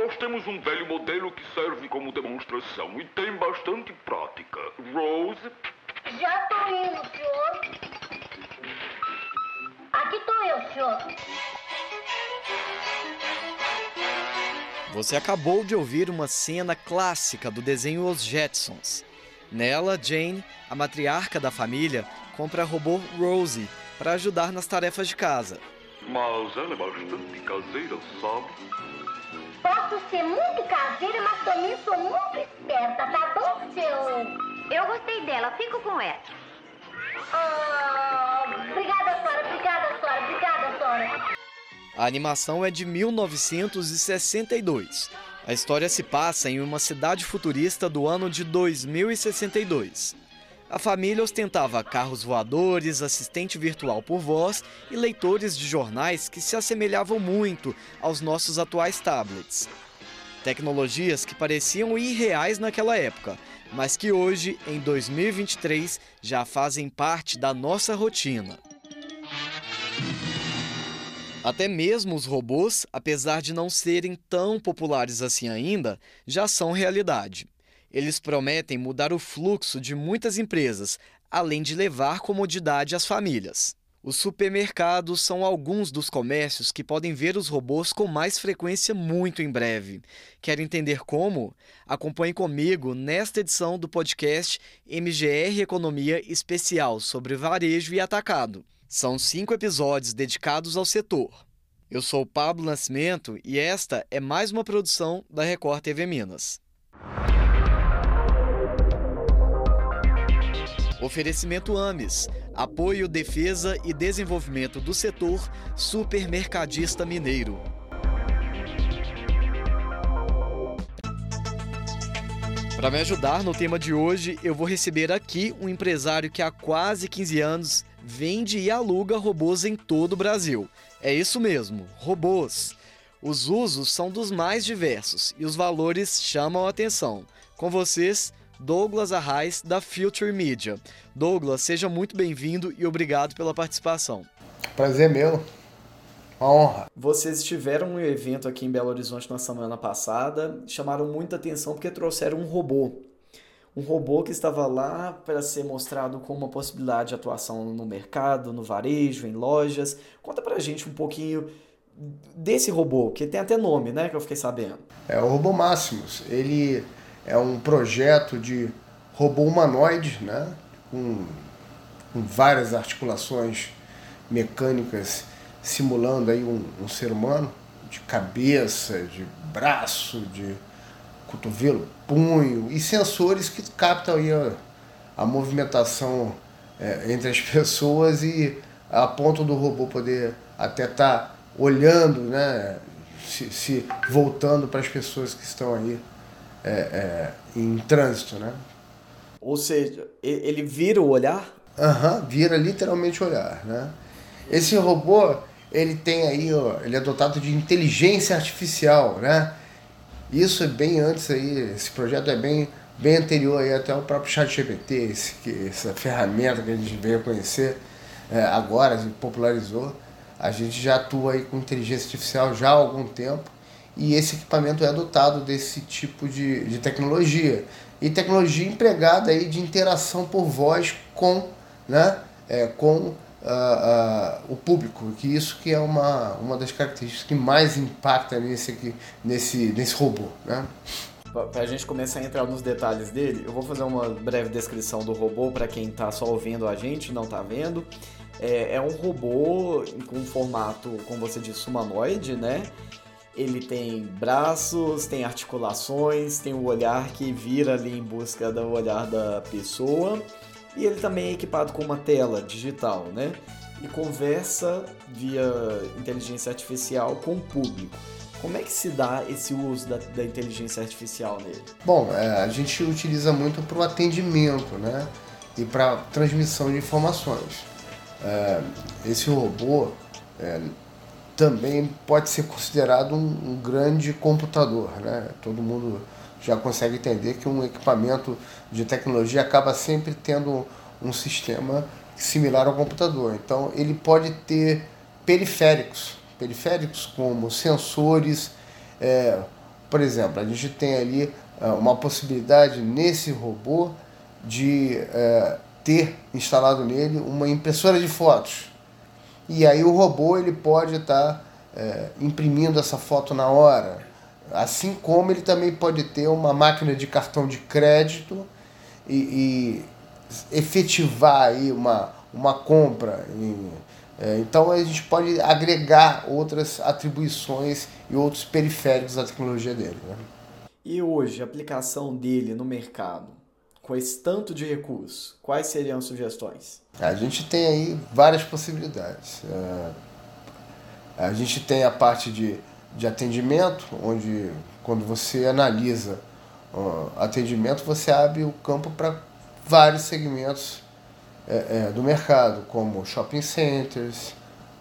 Nós temos um velho modelo que serve como demonstração e tem bastante prática. Rose? Já tô indo, senhor. Aqui tô eu, senhor. Você acabou de ouvir uma cena clássica do desenho Os Jetsons. Nela, Jane, a matriarca da família, compra a robô Rosie para ajudar nas tarefas de casa. Mas ela é bastante caseira, sabe? Posso ser muito caseira, mas também sou muito esperta, tá bom, seu? Eu gostei dela, fico com ela. Ah, obrigada, senhora, obrigada, senhora, obrigada, senhora. A animação é de 1962. A história se passa em uma cidade futurista do ano de 2062. A família ostentava carros voadores, assistente virtual por voz e leitores de jornais que se assemelhavam muito aos nossos atuais tablets. Tecnologias que pareciam irreais naquela época, mas que hoje, em 2023, já fazem parte da nossa rotina. Até mesmo os robôs, apesar de não serem tão populares assim ainda, já são realidade. Eles prometem mudar o fluxo de muitas empresas, além de levar comodidade às famílias. Os supermercados são alguns dos comércios que podem ver os robôs com mais frequência muito em breve. Quer entender como? Acompanhe comigo nesta edição do podcast MGR Economia Especial sobre varejo e atacado. São cinco episódios dedicados ao setor. Eu sou Pablo Nascimento e esta é mais uma produção da Record TV Minas. Oferecimento AMES, apoio, defesa e desenvolvimento do setor supermercadista mineiro. Para me ajudar no tema de hoje, eu vou receber aqui um empresário que há quase 15 anos vende e aluga robôs em todo o Brasil. É isso mesmo, robôs. Os usos são dos mais diversos e os valores chamam a atenção. Com vocês, Douglas Arraes, da Future Media. Douglas, seja muito bem-vindo e obrigado pela participação. Prazer meu. Uma honra. Vocês tiveram um evento aqui em Belo Horizonte na semana passada, chamaram muita atenção porque trouxeram um robô um robô que estava lá para ser mostrado como uma possibilidade de atuação no mercado, no varejo, em lojas. Conta pra gente um pouquinho desse robô, que tem até nome, né, que eu fiquei sabendo. É o Robô Máximos. Ele é um projeto de robô humanoide, né, com, com várias articulações mecânicas simulando aí um, um ser humano, de cabeça, de braço, de cotovelo, punho e sensores que captam aí a, a movimentação é, entre as pessoas e a ponto do robô poder até estar tá olhando, né, se, se voltando para as pessoas que estão aí é, é, em trânsito, né? Ou seja, ele vira o olhar? Aham, uhum, vira literalmente o olhar, né? Esse robô, ele tem aí, ó, ele é dotado de inteligência artificial, né? Isso é bem antes aí, esse projeto é bem, bem anterior aí até o próprio chat GPT, esse, que, essa ferramenta que a gente veio conhecer é, agora, popularizou. A gente já atua aí com inteligência artificial já há algum tempo e esse equipamento é dotado desse tipo de, de tecnologia. E tecnologia empregada aí de interação por voz com, né, é, com uh, uh, o público, que isso que é uma, uma das características que mais impacta nesse, aqui, nesse, nesse robô. Né? Para a gente começar a entrar nos detalhes dele, eu vou fazer uma breve descrição do robô para quem está só ouvindo a gente, não está vendo. É, é, um robô com formato, como você disse, humanoide, né? Ele tem braços, tem articulações, tem o um olhar que vira ali em busca do olhar da pessoa e ele também é equipado com uma tela digital, né? E conversa via inteligência artificial com o público. Como é que se dá esse uso da, da inteligência artificial nele? Bom, é, a gente utiliza muito para o atendimento, né? E para transmissão de informações. É, esse robô é, também pode ser considerado um, um grande computador, né? Todo mundo já consegue entender que um equipamento de tecnologia acaba sempre tendo um sistema similar ao computador. Então ele pode ter periféricos, periféricos como sensores, é, Por exemplo, a gente tem ali uh, uma possibilidade nesse robô de uh, ter instalado nele uma impressora de fotos. E aí o robô ele pode estar tá, uh, imprimindo essa foto na hora. Assim como ele também pode ter uma máquina de cartão de crédito e, e efetivar aí uma, uma compra. É, então a gente pode agregar outras atribuições e outros periféricos à tecnologia dele. Né? E hoje, a aplicação dele no mercado, com esse tanto de recurso, quais seriam sugestões? A gente tem aí várias possibilidades. É, a gente tem a parte de, de atendimento, onde quando você analisa atendimento, você abre o campo para vários segmentos é, é, do mercado, como shopping centers,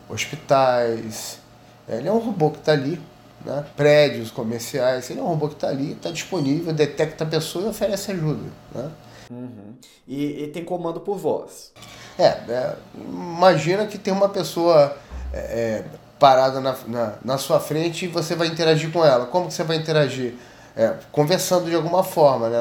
hospitais. Ele é um robô que está ali, né? prédios comerciais. Ele é um robô que está ali, está disponível, detecta a pessoa e oferece ajuda. Né? Uhum. E, e, tem comando por voz. É, é imagina que tem uma pessoa é, é, parada na, na, na, sua frente e você vai interagir com ela. Como que você vai interagir? É, conversando de alguma forma, né?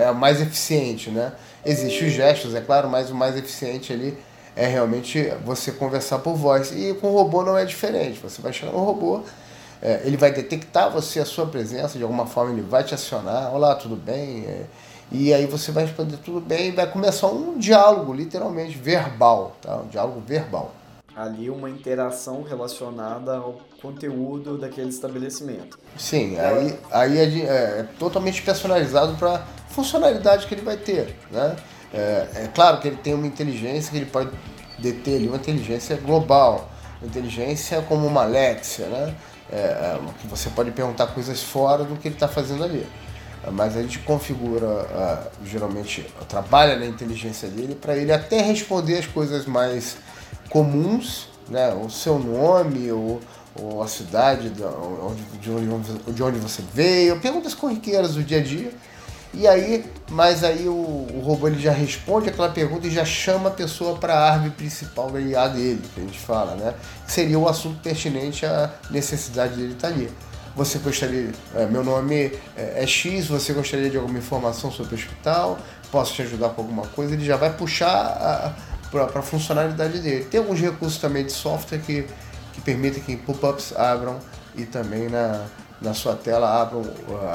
é a mais eficiente, né? Existem os gestos, é claro, mas o mais eficiente ali é realmente você conversar por voz. E com o robô não é diferente. Você vai chegar no robô, é, ele vai detectar você, a sua presença, de alguma forma ele vai te acionar. Olá, tudo bem? É, e aí você vai responder tudo bem e vai começar um diálogo, literalmente, verbal. Tá? Um diálogo verbal. Ali uma interação relacionada ao conteúdo daquele estabelecimento. Sim, aí, aí é, de, é, totalmente personalizado para funcionalidade que ele vai ter. Né? É, é, claro que ele tem uma inteligência que ele pode deter ali, uma inteligência global, uma inteligência como uma Alexia, né? É, é você pode perguntar coisas fora do que ele está fazendo ali. Mas a gente configura, geralmente, trabalha na inteligência dele para ele até responder as coisas mais comuns, né? o seu nome, ou, ou a cidade de, onde, de onde você veio, perguntas corriqueiras do dia a dia e aí, mas aí o, o robô ele já responde aquela pergunta e já chama a pessoa para a árvore principal da IA dele, que a gente fala, né? Seria o assunto pertinente à necessidade dele estar tá ali. Você gostaria, é, meu nome é, é X, você gostaria de alguma informação sobre o hospital? Posso te ajudar com alguma coisa? Ele já vai puxar para a funcionalidade dele. Tem alguns recursos também de software que, que permitem que pop-ups abram e também na, na sua tela abram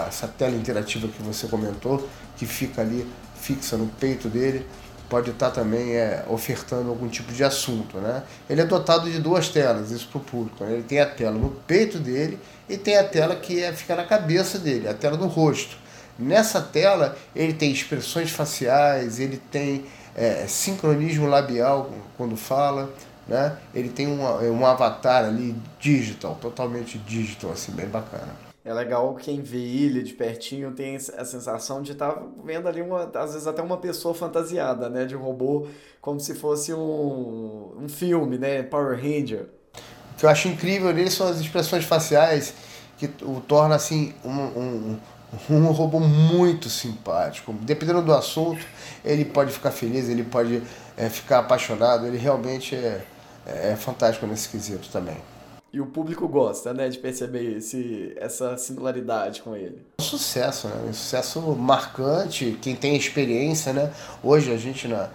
essa tela interativa que você comentou, que fica ali fixa no peito dele, pode estar também é, ofertando algum tipo de assunto. Né? Ele é dotado de duas telas, isso para o público. Né? Ele tem a tela no peito dele e tem a tela que é, fica na cabeça dele, a tela do rosto. Nessa tela ele tem expressões faciais, ele tem é, sincronismo labial quando fala, né? Ele tem um, um avatar ali digital, totalmente digital, assim, bem bacana. É legal quem vê ele de pertinho tem a sensação de estar tá vendo ali, uma, às vezes até uma pessoa fantasiada, né? De um robô, como se fosse um, um filme, né? Power Ranger. O que eu acho incrível nele são as expressões faciais que o torna, assim, um, um, um robô muito simpático. Dependendo do assunto, ele pode ficar feliz, ele pode é, ficar apaixonado, ele realmente é é, é fantástico nesse quesito também. E o público gosta, né, de perceber esse, essa similaridade com ele. Um sucesso, né? Um sucesso marcante. Quem tem experiência, né? Hoje a gente na,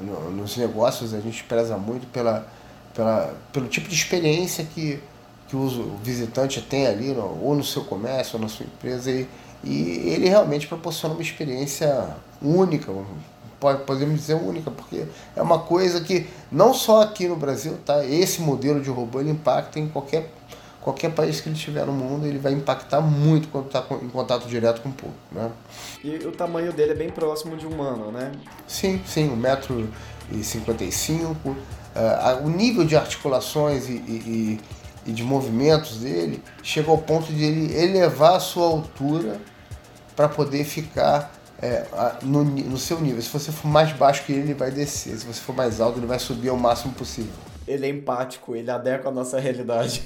no, nos negócios a gente preza muito pela, pela, pelo tipo de experiência que, que o visitante tem ali, no, ou no seu comércio, ou na sua empresa. E, e ele realmente proporciona uma experiência única, podemos dizer única, porque é uma coisa que não só aqui no Brasil, tá? Esse modelo de robô ele impacta em qualquer, qualquer país que ele estiver no mundo, ele vai impactar muito quando está em contato direto com o público, né? E o tamanho dele é bem próximo de humano, né? Sim, sim, 1,55m. Uh, o nível de articulações e, e, e de movimentos dele chega ao ponto de ele elevar a sua altura para poder ficar é, no, no seu nível. Se você for mais baixo que ele, ele vai descer. Se você for mais alto, ele vai subir ao máximo possível. Ele é empático, ele adequa a nossa realidade.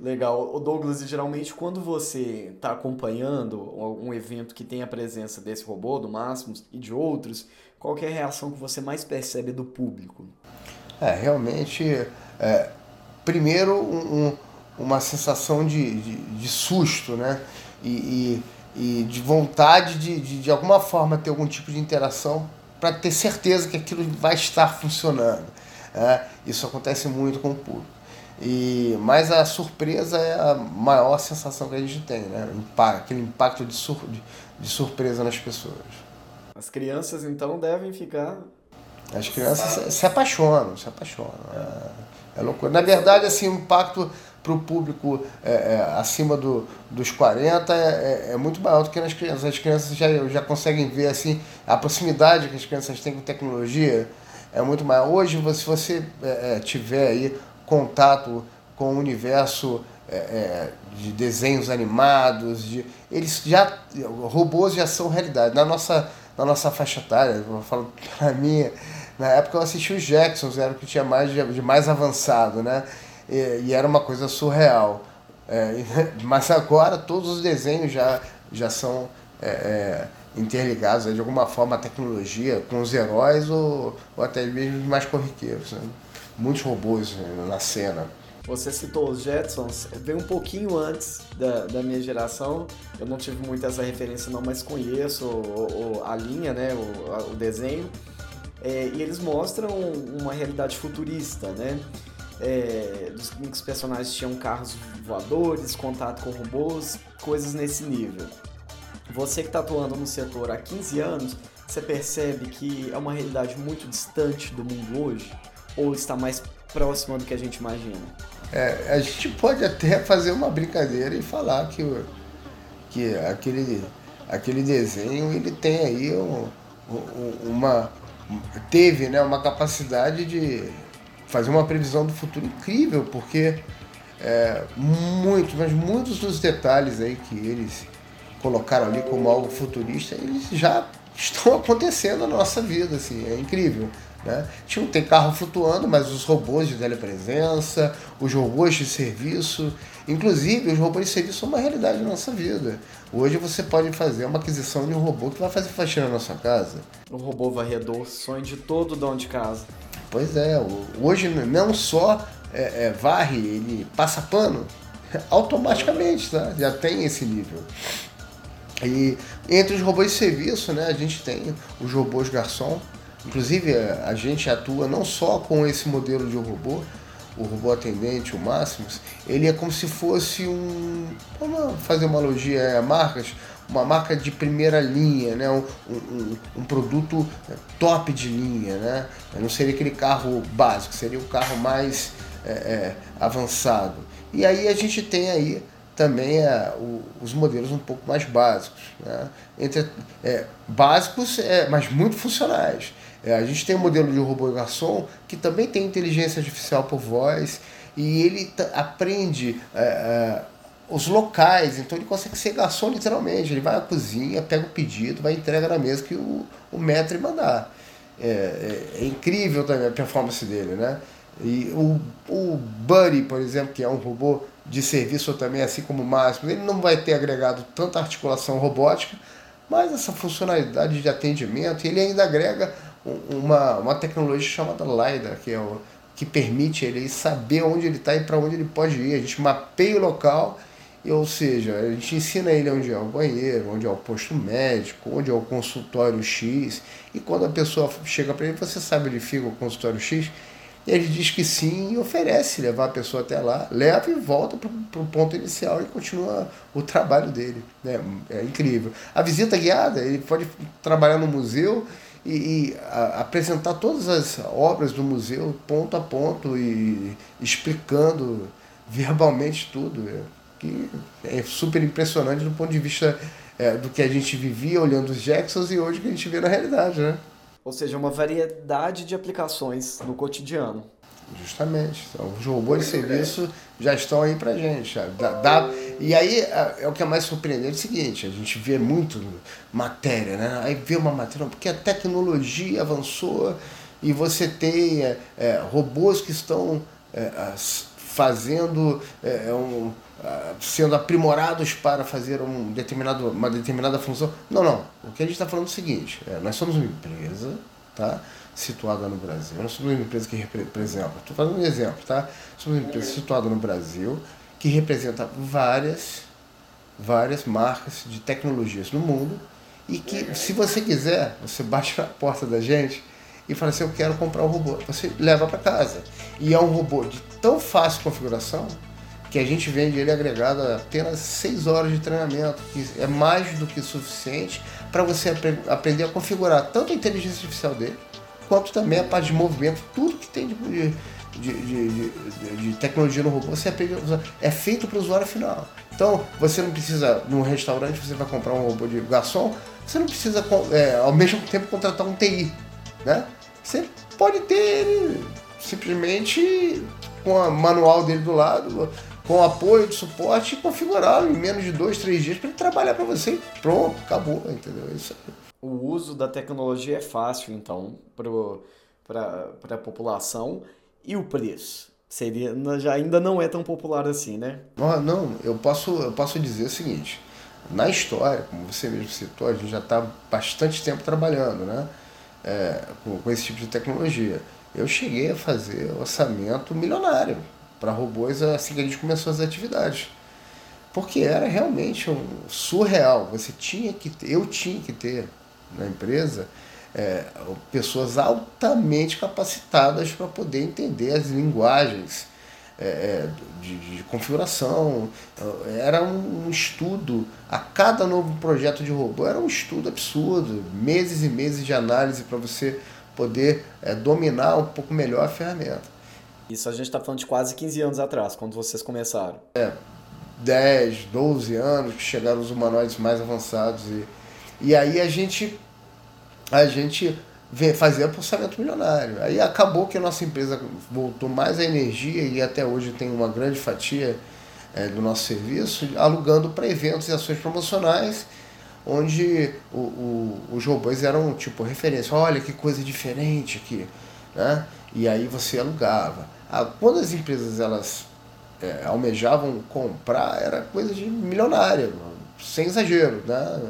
Legal. O Douglas, geralmente quando você está acompanhando um evento que tem a presença desse robô, do Máximos e de outros, qual é a reação que você mais percebe do público? É, realmente, é, primeiro um, um, uma sensação de, de, de susto, né? E, e, e, de vontade de, de, de alguma forma ter algum tipo de interação para ter certeza que aquilo vai estar funcionando. É, isso acontece muito com o público. E, mas a surpresa é a maior sensação que a gente tem, né? aquele impacto de, sur, de, de surpresa nas pessoas. As crianças então devem ficar. As crianças se, se apaixonam, se apaixonam. É, é loucura. Na verdade, assim, o impacto para o público é, é, acima do, dos 40 é, é, é, muito maior do que nas crianças. As crianças já, já conseguem ver assim, a proximidade que as crianças têm com tecnologia é muito maior. Hoje, se você é, é, tiver aí contato com o universo de desenhos animados, de, eles já robôs já são realidade. Na nossa, na nossa faixa etária, eu falo para mim, na época eu assisti os Jacksons, era o que tinha mais de, de mais avançado, né? E, e, era uma coisa surreal. É, mas agora todos os desenhos já, já são é, é, interligados de alguma forma à tecnologia, com os heróis ou, ou até mesmo mais corriqueiros. Né? muitos robôs né, na cena. Você citou os Jetsons, veio um pouquinho antes da, da minha geração. Eu não tive muito essa referência não, mas conheço o, o, a linha, né, o, o desenho. É, e eles mostram uma realidade futurista, né? É, dos, que os personagens tinham carros voadores, contato com robôs, coisas nesse nível. Você que está atuando no setor há 15 anos, você percebe que é uma realidade muito distante do mundo hoje? ou está mais próxima do que a gente imagina? É, a gente pode até fazer uma brincadeira e falar que, que aquele, aquele desenho ele tem aí um, uma teve né, uma capacidade de fazer uma previsão do futuro incrível, porque é, muitos, mas muitos dos detalhes aí que eles colocaram ali como algo futurista, eles já estão acontecendo na nossa vida, assim, é incrível. Né? Tinha, tem carro flutuando, mas os robôs de telepresença, os robôs de serviço, inclusive os robôs de serviço são uma realidade na nossa vida. Hoje você pode fazer uma aquisição de um robô que vai fazer faxina na sua casa. O robô varredor, sonho de todo dono de casa. Pois é, hoje não só é, é, varre, ele passa pano automaticamente, tá? já tem esse nível. E entre os robôs de serviço, né, a gente tem os robôs garçom, Inclusive, a gente atua não só com esse modelo de robô, o robô atendente, o Máximos, ele é como se fosse um. Vamos fazer uma analogia a marcas, uma marca de primeira linha, né? um, um, um produto top de linha. Né? Não seria aquele carro básico, seria o carro mais é, é, avançado. E aí a gente tem aí também é, o, os modelos um pouco mais básicos. Né? Entre, é, básicos, é, mas muito funcionais. É, a gente tem um modelo de robô garçom que também tem inteligência artificial por voz e ele aprende é, é, os locais, então ele consegue ser garçom literalmente. Ele vai à cozinha, pega o pedido, vai entrega na mesa que o, o mestre mandar. É, é, é, incrível também a performance dele, né? E o, o Buddy, por exemplo, que é um robô de serviço também, assim como o Máximo, ele não vai ter agregado tanta articulação robótica, mas essa funcionalidade de atendimento, ele ainda agrega uma, uma tecnologia chamada LiDAR, que, é o, que permite ele saber onde ele está e para onde ele pode ir. A gente mapeia o local, ou seja, a gente ensina ele onde é o banheiro, onde é o posto médico, onde é o consultório X. E quando a pessoa chega para ele, você sabe onde fica o consultório X? Ele diz que sim e oferece levar a pessoa até lá, leva e volta para o ponto inicial e continua o trabalho dele. Né? É incrível. A visita guiada, ele pode trabalhar no museu e, e a, apresentar todas as obras do museu ponto a ponto e explicando verbalmente tudo. É, que é super impressionante do ponto de vista é, do que a gente vivia olhando os Jacksons e hoje que a gente vê na realidade, né? Ou seja, uma variedade de aplicações no cotidiano. Justamente. Então, os robôs de serviço já estão aí pra gente. Dá, dá, e aí é o que é mais surpreendente é o seguinte, a gente vê muito matéria, né? Aí vê uma matéria, porque a tecnologia avançou e você tem é, é, robôs que estão é, fazendo é, é um, sendo aprimorados para fazer um determinado, uma determinada função. Não, não. O que a gente está falando é o seguinte, nós somos uma empresa, tá? situada no Brasil. Nós somos uma empresa que representa, estou fazendo um exemplo, tá? Somos uma empresa situada no Brasil que representa várias, várias marcas de tecnologias no mundo e que, se você quiser, você bate na porta da gente e fala assim, eu quero comprar um robô. Você leva para casa. E é um robô de tão fácil configuração que a gente vende ele agregado a apenas 6 horas de treinamento, que é mais do que suficiente para você apre aprender a configurar tanto a inteligência artificial dele, quanto também a parte de movimento, tudo que tem de, de, de, de tecnologia no robô, você aprende é feito para o usuário final. Então, você não precisa, num restaurante, você vai comprar um robô de garçom, você não precisa, é, ao mesmo tempo, contratar um TI. Né? Você pode ter ele simplesmente com o manual dele do lado, com apoio de suporte e configurá-lo em menos de dois, três dias para ele trabalhar para você pronto, acabou, entendeu? É isso aí. O uso da tecnologia é fácil, então, para a população. E o preço? Seria, já ainda não é tão popular assim, né? Não, não eu, posso, eu posso dizer o seguinte. Na história, como você mesmo citou, a gente já está bastante tempo trabalhando né? É, com, com esse tipo de tecnologia. Eu cheguei a fazer orçamento milionário para robôs assim que a gente começou as atividades. Porque era realmente um surreal. Você tinha que ter, eu tinha que ter na empresa é, pessoas altamente capacitadas para poder entender as linguagens é, é de, de, configuração. Era um estudo, a cada novo projeto de robô era um estudo absurdo, meses e meses de análise para você poder é, dominar um pouco melhor a ferramenta. Isso a gente está falando de quase 15 anos atrás, quando vocês começaram. É, 10, 12 anos que chegaram os humanoides mais avançados. E, e aí a gente, a gente fazia processamento milionário. Aí acabou que a nossa empresa voltou mais a energia e até hoje tem uma grande fatia é, do nosso serviço, alugando para eventos e ações promocionais, onde o, o, os robôs eram tipo referência. Olha que coisa diferente aqui. Né? E aí você alugava. Quando as empresas elas é, almejavam comprar, era coisa de milionária, sem exagero, né?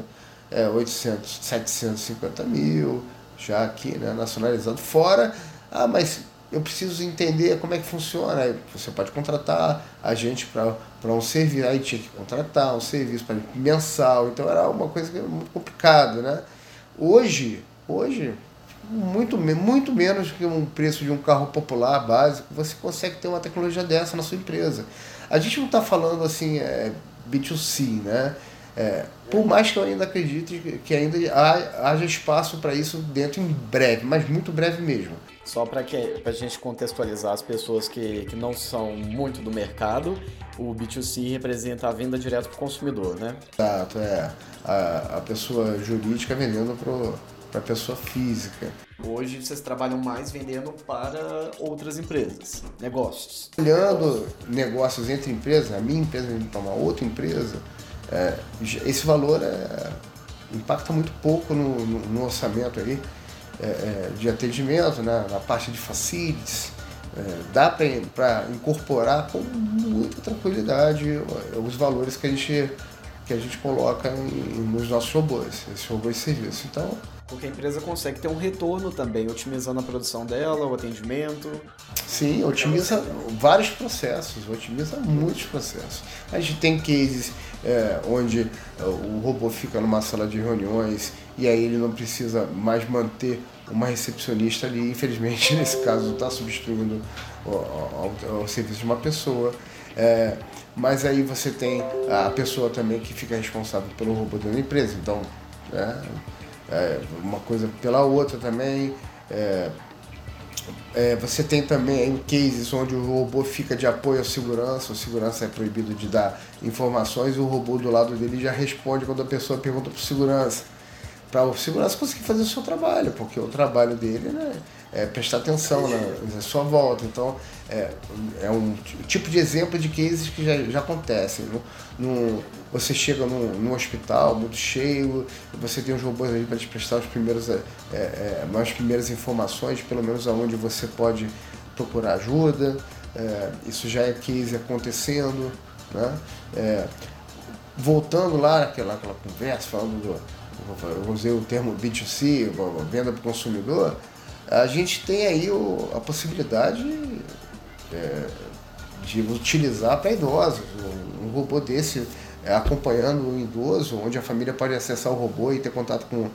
É, 800, 750 mil, já aqui, né, nacionalizado. Fora, ah, mas eu preciso entender como é que funciona. Você pode contratar a gente para um serviço, aí tinha que contratar um serviço para mensal, então era uma coisa muito complicada, né? Hoje, hoje muito, muito menos que um preço de um carro popular básico, você consegue ter uma tecnologia dessa na sua empresa. A gente não está falando assim é, B2C, né? É, por mais que eu ainda acredite que ainda haja espaço para isso dentro em breve, mas muito breve mesmo. Só para a gente contextualizar as pessoas que, que não são muito do mercado, o B2C representa a venda direto para o consumidor, né? Exato, é. A, a pessoa jurídica vendendo para para a pessoa física. Hoje vocês trabalham mais vendendo para outras empresas, negócios. Olhando negócios entre empresas, a minha empresa vendendo para uma outra empresa, é, esse valor é, impacta muito pouco no, no, no orçamento aí, é, é de atendimento, né, na parte de facilities. É, dá para incorporar com muita tranquilidade os valores que a gente, que a gente coloca em, nos nossos robôs, esses robôs de serviço. Então, porque a empresa consegue ter um retorno também, otimizando a produção dela, o atendimento. Sim, otimiza vários processos, otimiza muitos processos. A gente tem cases é, onde é, o robô fica numa sala de reuniões e aí ele não precisa mais manter uma recepcionista ali. Infelizmente, nesse caso, está substituindo o, serviço de uma pessoa. É, mas aí você tem a pessoa também que fica responsável pelo robô da empresa. Então, é, é, uma coisa pela outra também. É, é, você tem também cases onde o robô fica de apoio à segurança, o segurança é proibido de dar informações e o robô do lado dele já responde quando a pessoa pergunta para o segurança. Para o segurança conseguir fazer o seu trabalho, porque o trabalho dele né, é prestar atenção na, na sua volta. Então, é, é um tipo de exemplo de cases que já, já acontecem. No, no, você chega num, num, hospital muito cheio, você tem os robôs ali para te prestar os primeiros, é, é, é, as primeiras informações, pelo menos aonde você pode procurar ajuda. É, isso já é case acontecendo. Né? É, voltando lá naquela, naquela conversa, falando do, eu usei o termo B2C, venda para o consumidor, a gente tem aí o, a possibilidade é, de utilizar para idosos. Um, um, robô desse é, acompanhando o idoso, onde a família pode acessar o robô e ter contato com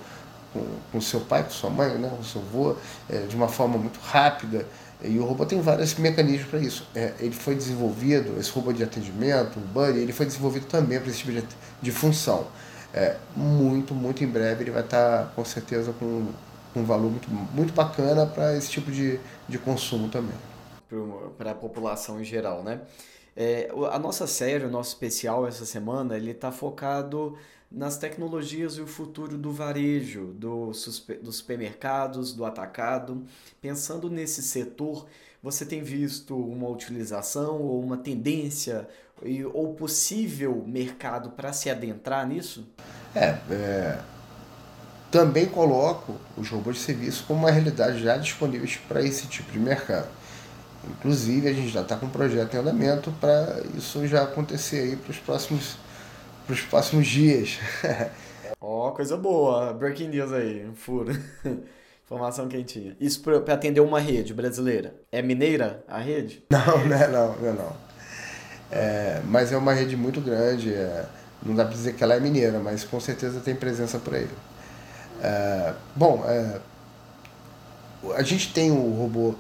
com, o seu pai, com sua mãe, né, com seu avô, é, de uma forma muito rápida. E o robô tem vários mecanismos para isso. É, ele foi desenvolvido, esse robô de atendimento, o Buddy, ele foi desenvolvido também para esse tipo de, de função. É, muito, muito em breve ele vai estar tá, com certeza com, um valor muito, muito bacana para esse tipo de, de consumo também. Para a população em geral, né? É, a nossa série, o nosso especial essa semana, ele está focado nas tecnologias e o futuro do varejo, do, dos supermercados, do atacado. Pensando nesse setor, você tem visto uma utilização ou uma tendência ou possível mercado para se adentrar nisso? É, é, também coloco os robôs de serviço como uma realidade já disponíveis para esse tipo de mercado. Inclusive, a gente já está com um projeto em andamento para isso já acontecer aí para os próximos para os próximos dias. Ó, oh, coisa boa. Breaking news aí, furo. Informação quentinha. Isso para atender uma rede brasileira. É mineira a rede? Não, não é não, não é não. É, mas é uma rede muito grande. É, não dá para dizer que ela é mineira, mas com certeza tem presença por aí. É, bom, é, a gente tem o robô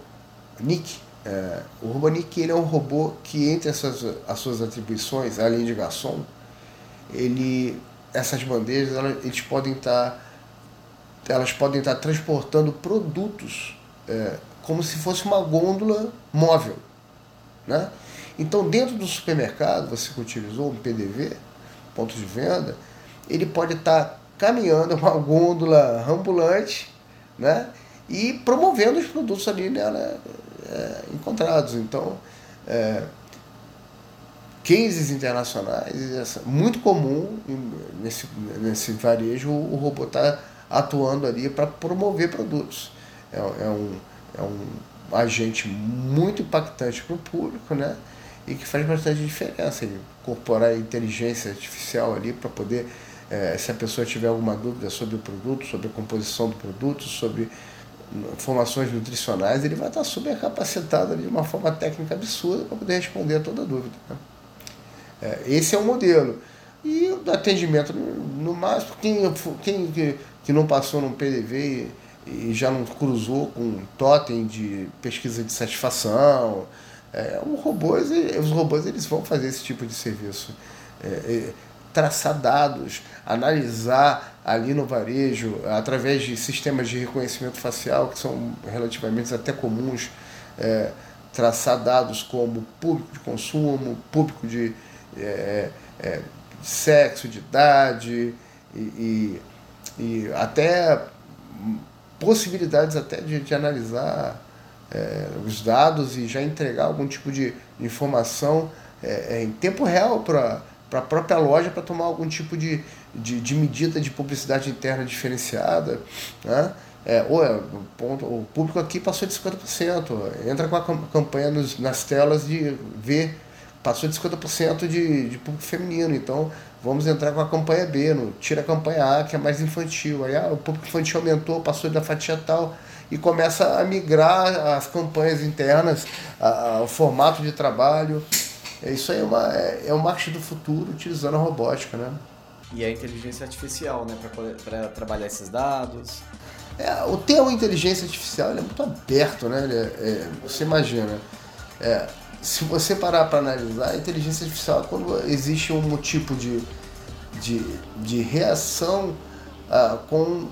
Nick. É, o robô Nick ele é um robô que, entre as suas, as suas atribuições, além de garçom, ele, essas bandejas elas, eles podem estar tá, elas podem estar tá transportando produtos é, como se fosse uma gôndola móvel, né? Então dentro do supermercado você que utilizou um PDV, ponto de venda, ele pode estar tá caminhando uma gôndola ambulante, né? E promovendo os produtos ali nela é, encontrados. Então é, cases internacionais, muito comum nesse, nesse varejo o robô está atuando ali para promover produtos. É, é, um, é um agente muito impactante para o público, né? E que faz bastante diferença. Ele incorporar inteligência artificial ali para poder, é, se a pessoa tiver alguma dúvida sobre o produto, sobre a composição do produto, sobre informações nutricionais, ele vai estar super capacitado ali de uma forma técnica absurda para poder responder a toda dúvida. Né? É, esse é o modelo. E o atendimento, no máximo, quem, quem que, que não passou num PDV e, e já não cruzou com um totem de pesquisa de satisfação, é, um robô, os robôs eles vão fazer esse tipo de serviço. É, é, traçar dados, analisar ali no varejo, através de sistemas de reconhecimento facial, que são relativamente até comuns, é, traçar dados como público de consumo, público de, é, é, sexo, de idade e, e, e, até possibilidades até de, de analisar é, os dados e já entregar algum tipo de informação é, é, em tempo real para a própria loja para tomar algum tipo de, de, de, medida de publicidade interna diferenciada. Né? É, ou é, o público aqui passou de 50%. Entra com a campanha nos, nas telas de ver passou de 50% de, de público feminino. Então, vamos entrar com a campanha B, no, tira a campanha A, que é mais infantil. Aí ah, o público infantil aumentou, passou da fatia tal, e começa a migrar as campanhas internas, a, a, o formato de trabalho. É, isso aí é, uma, é, é o marketing do futuro utilizando a robótica, né? E a inteligência artificial, né, para trabalhar esses dados. É, o termo inteligência artificial é muito aberto, né? É, é, você imagina. É, se você parar para analisar, a inteligência artificial é quando existe um tipo de, de, de reação ah, com,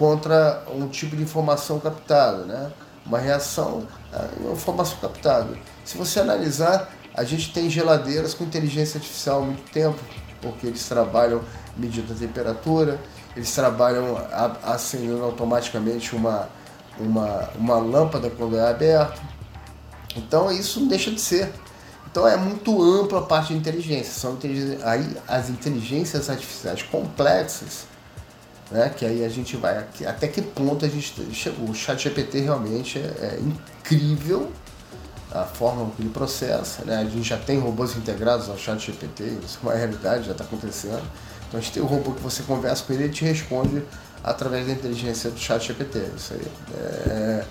contra um tipo de informação captada, né? uma reação à informação captada. Se você analisar, a gente tem geladeiras com inteligência artificial há muito tempo, porque eles trabalham medindo a temperatura, eles trabalham acendendo automaticamente uma, uma, uma lâmpada quando é aberto então isso não deixa de ser. Então é muito ampla a parte de inteligência. São aí as inteligências artificiais complexas, né, que aí a gente vai até que ponto a gente chegou. O chat GPT realmente é, é incrível a forma que ele processa. Né? A gente já tem robôs integrados ao chat GPT, isso é uma realidade, já está acontecendo. Então a gente tem um robô que você conversa com ele e ele te responde através da inteligência do chat GPT. Isso aí é,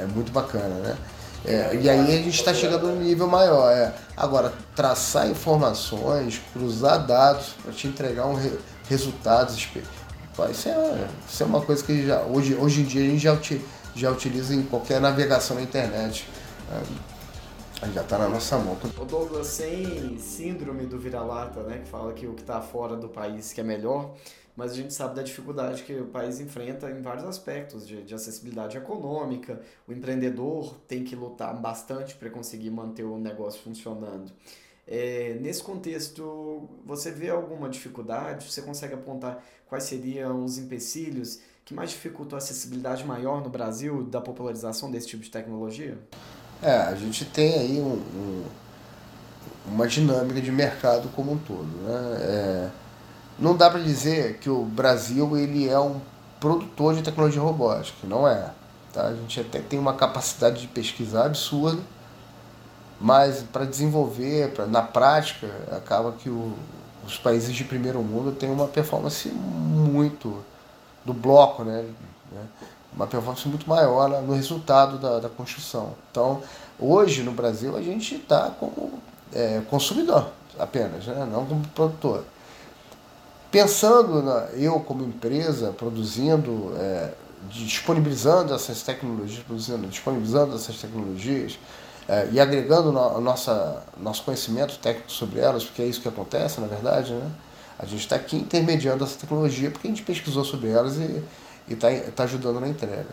é muito bacana, né? É, e aí a gente está chegando no nível maior. É. Agora, traçar informações, cruzar dados para te entregar um re, resultados. Isso é, isso é uma coisa que já, hoje, hoje em dia a gente já, já utiliza em qualquer navegação na internet. É, já está na nossa mão. O Douglas, sem síndrome do vira-lata, né, que fala que o que está fora do país que é melhor, mas a gente sabe da dificuldade que o país enfrenta em vários aspectos, de, de acessibilidade econômica, o empreendedor tem que lutar bastante para conseguir manter o negócio funcionando. É, nesse contexto, você vê alguma dificuldade? Você consegue apontar quais seriam os empecilhos que mais dificultam a acessibilidade maior no Brasil da popularização desse tipo de tecnologia? É, a gente tem aí um, um, uma dinâmica de mercado como um todo. Né? É, não dá para dizer que o Brasil ele é um produtor de tecnologia robótica, não é. Tá? A gente até tem uma capacidade de pesquisar absurda, mas para desenvolver, pra, na prática, acaba que o, os países de primeiro mundo têm uma performance muito do bloco, né? né? uma performance muito maior no resultado da, da construção. Então, hoje no Brasil, a gente está como é, consumidor apenas, né? não como produtor. Pensando na, eu como empresa produzindo, é, disponibilizando essas tecnologias, produzindo, disponibilizando essas tecnologias é, e agregando no, nossa, nosso conhecimento técnico sobre elas, porque é isso que acontece, na verdade, né? A gente está aqui intermediando essa tecnologia porque a gente pesquisou sobre elas e está tá ajudando na entrega.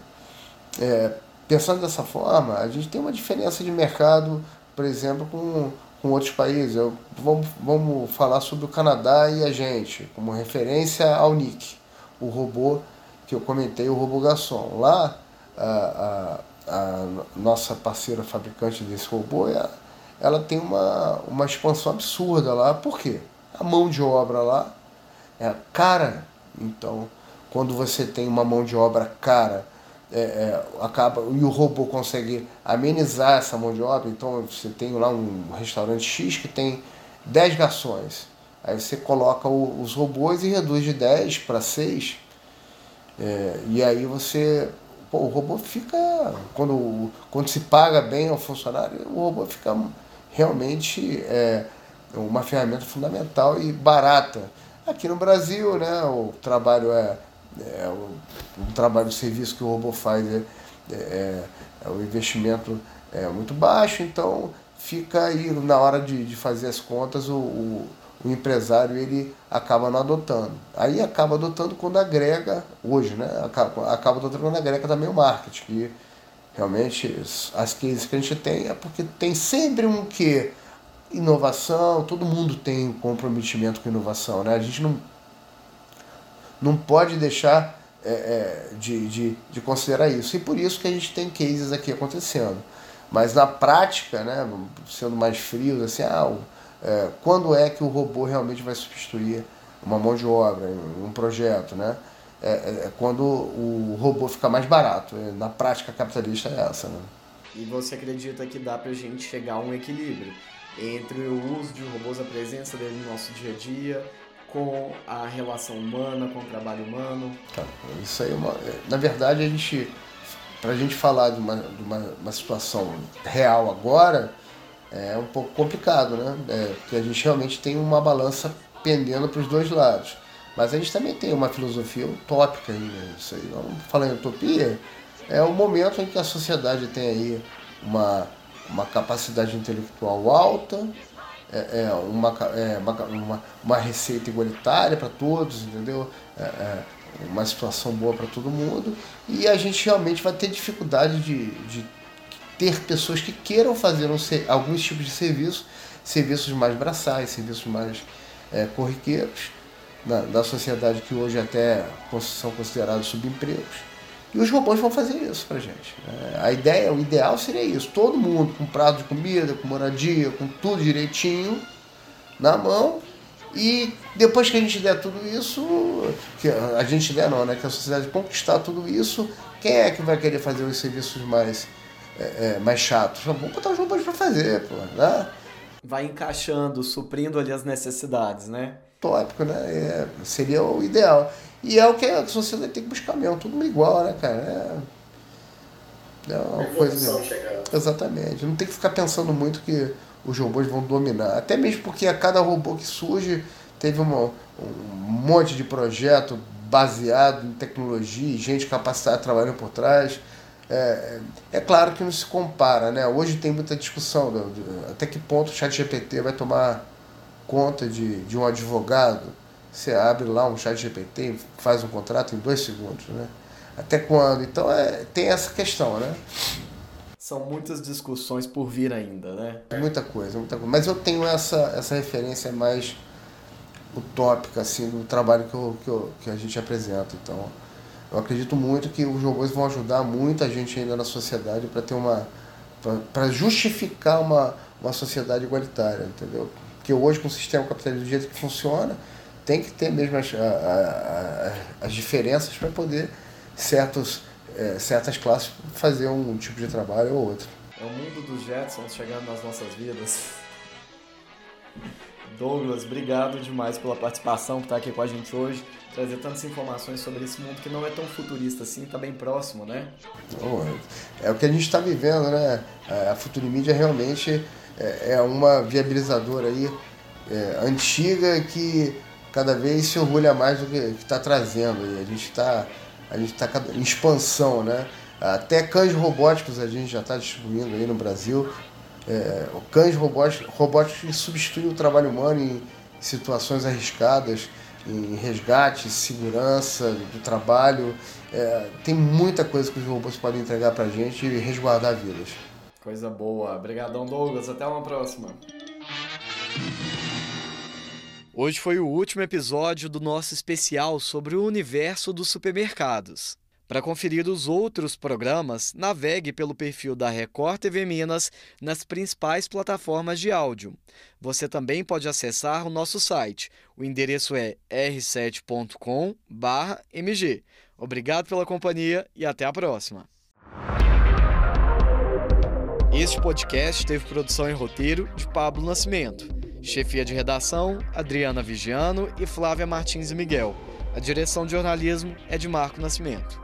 É, pensando dessa forma, a gente tem uma diferença de mercado, por exemplo, com, com outros países. Eu, vamos, vamos falar sobre o Canadá e a gente, como referência ao NIC, o robô que eu comentei, o robô Garçom. Lá, a, a, a nossa parceira fabricante desse robô, ela, ela tem uma, uma expansão absurda lá. Por quê? A mão de obra lá é cara. Então, quando você tem uma mão de obra cara, é, é, acaba e o robô consegue amenizar essa mão de obra, então você tem lá um restaurante X que tem 10 garçons. Aí você coloca o, os robôs e reduz de 10 para 6. É, e aí você. Pô, o robô fica. Quando, quando se paga bem ao funcionário, o robô fica realmente é, uma ferramenta fundamental e barata. Aqui no Brasil, né, o trabalho é é, o, um trabalho de serviço que o robô faz é, é, é o investimento é muito baixo, então fica aí na hora de, de fazer as contas o, o, empresário ele acaba não adotando. Aí acaba adotando quando agrega, hoje, né? Acaba, acaba adotando quando agrega também o marketing, que realmente as cases que a gente tem é porque tem sempre um que inovação, todo mundo tem comprometimento com inovação, né? A gente não não pode deixar é, é, de, de, de, considerar isso. E por isso que a gente tem cases aqui acontecendo. Mas na prática, né, sendo mais frios, assim, ah, é, quando é que o robô realmente vai substituir uma mão de obra, um projeto, né? É, é, é quando o robô fica mais barato. É, na prática capitalista é essa, né? E você acredita que dá para a gente chegar a um equilíbrio entre o uso de robôs, a presença dele no nosso dia a dia, com a relação humana, com o trabalho humano? Tá, isso aí é uma. Na verdade, a gente. Para a gente falar de, uma, de uma, uma, situação real agora, é um pouco complicado, né? É, porque a gente realmente tem uma balança pendendo para os dois lados. Mas a gente também tem uma filosofia utópica aí, né? Isso aí, vamos falar em utopia, é o momento em que a sociedade tem aí uma, uma capacidade intelectual alta, é, é, uma, é, uma, uma receita igualitária para todos, entendeu? É, é, uma situação boa para todo mundo. E a gente realmente vai ter dificuldade de, de ter pessoas que queiram fazer um, alguns tipos de serviço, serviços mais braçais, serviços mais é, corriqueiros, na, da sociedade que hoje até são considerados subempregos e os robôs vão fazer isso pra gente. Né? A ideia, o ideal seria isso: todo mundo com prato de comida, com moradia, com tudo direitinho na mão. E depois que a gente der tudo isso, que a gente der não, né? Que a sociedade conquistar tudo isso, quem é que vai querer fazer os serviços mais, é, é, mais chatos? Vamos botar os robôs para fazer, pô, né? Vai encaixando, suprindo ali as necessidades, né? Tópico, né? É, seria o ideal. E é o que a sociedade tem que buscar mesmo, tudo igual, né, cara? É... É uma coisa. Exatamente. Não tem que ficar pensando muito que os robôs vão dominar. Até mesmo porque a cada robô que surge teve uma, um monte de projeto baseado em tecnologia, gente capacitada trabalhando por trás. É, é claro que não se compara, né? Hoje tem muita discussão do, do, até que ponto o chat GPT vai tomar conta de, de um advogado. Você abre lá um chat GPT e faz um contrato em dois segundos, né? Até quando? Então é, tem essa questão, né? São muitas discussões por vir ainda, né? Muita coisa, muita coisa. Mas eu tenho essa, essa referência mais utópica, assim, do trabalho que, eu, que, eu, que a gente apresenta. Então, eu acredito muito que os robôs vão ajudar muita gente ainda na sociedade para ter uma. para justificar uma, uma sociedade igualitária, entendeu? Porque hoje, com o sistema capitalista do jeito que funciona, tem que ter mesmo as, a, a, as diferenças para poder certos é, certas classes fazer um tipo de trabalho ou outro. É o mundo dos Jetsons chegando nas nossas vidas. Douglas, obrigado demais pela participação, por estar aqui com a gente hoje, trazer tantas informações sobre esse mundo que não é tão futurista assim, está bem próximo, né? é o que a gente está vivendo, né? A Futurimídia realmente é, é uma viabilizadora aí é, antiga que cada vez se orgulha mais do que está trazendo. E a gente está a gente está em expansão, né? Até cães robóticos a gente já está distribuindo aí no Brasil. É, cães robóticos, robóticos que substituem o trabalho humano em situações arriscadas, em resgate, segurança do trabalho. É, tem muita coisa que os robôs podem entregar para a gente e resguardar vidas. Coisa boa. Obrigadão, Douglas. Até uma próxima. Hoje foi o último episódio do nosso especial sobre o universo dos supermercados. Para conferir os outros programas, navegue pelo perfil da Record TV Minas nas principais plataformas de áudio. Você também pode acessar o nosso site. O endereço é r7.com/mg. Obrigado pela companhia e até a próxima. Este podcast teve produção e roteiro de Pablo Nascimento. Chefia de redação, Adriana Vigiano e Flávia Martins Miguel. A direção de jornalismo é de Marco Nascimento.